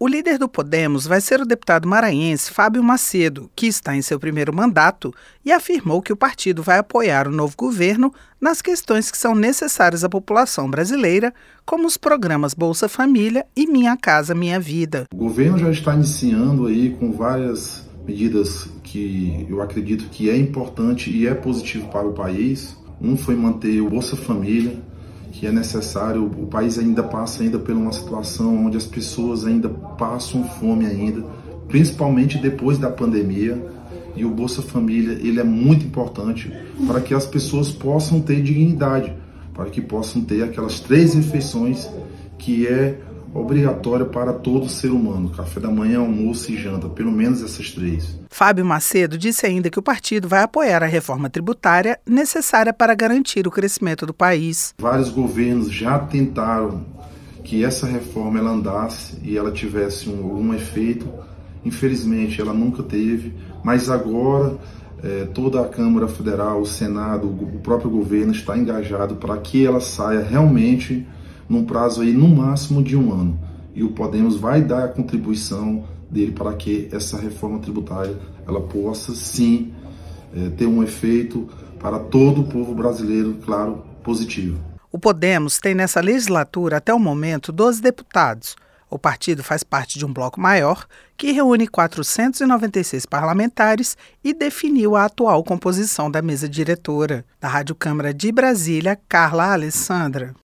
O líder do Podemos vai ser o deputado maranhense Fábio Macedo, que está em seu primeiro mandato e afirmou que o partido vai apoiar o novo governo nas questões que são necessárias à população brasileira, como os programas Bolsa Família e Minha Casa Minha Vida. O governo já está iniciando aí com várias medidas que eu acredito que é importante e é positivo para o país. Um foi manter o Bolsa Família, que é necessário. O país ainda passa ainda por uma situação onde as pessoas ainda passam fome ainda, principalmente depois da pandemia. E o Bolsa Família ele é muito importante para que as pessoas possam ter dignidade, para que possam ter aquelas três refeições que é obrigatória para todo ser humano: café da manhã, almoço e janta, pelo menos essas três. Fábio Macedo disse ainda que o partido vai apoiar a reforma tributária necessária para garantir o crescimento do país. Vários governos já tentaram que essa reforma ela andasse e ela tivesse um, algum efeito. Infelizmente, ela nunca teve, mas agora eh, toda a Câmara Federal, o Senado, o próprio governo está engajado para que ela saia realmente num prazo aí no máximo de um ano. E o Podemos vai dar a contribuição dele para que essa reforma tributária ela possa sim é, ter um efeito para todo o povo brasileiro, claro, positivo. O Podemos tem nessa legislatura até o momento 12 deputados. O partido faz parte de um bloco maior que reúne 496 parlamentares e definiu a atual composição da mesa diretora. Da Rádio Câmara de Brasília, Carla Alessandra.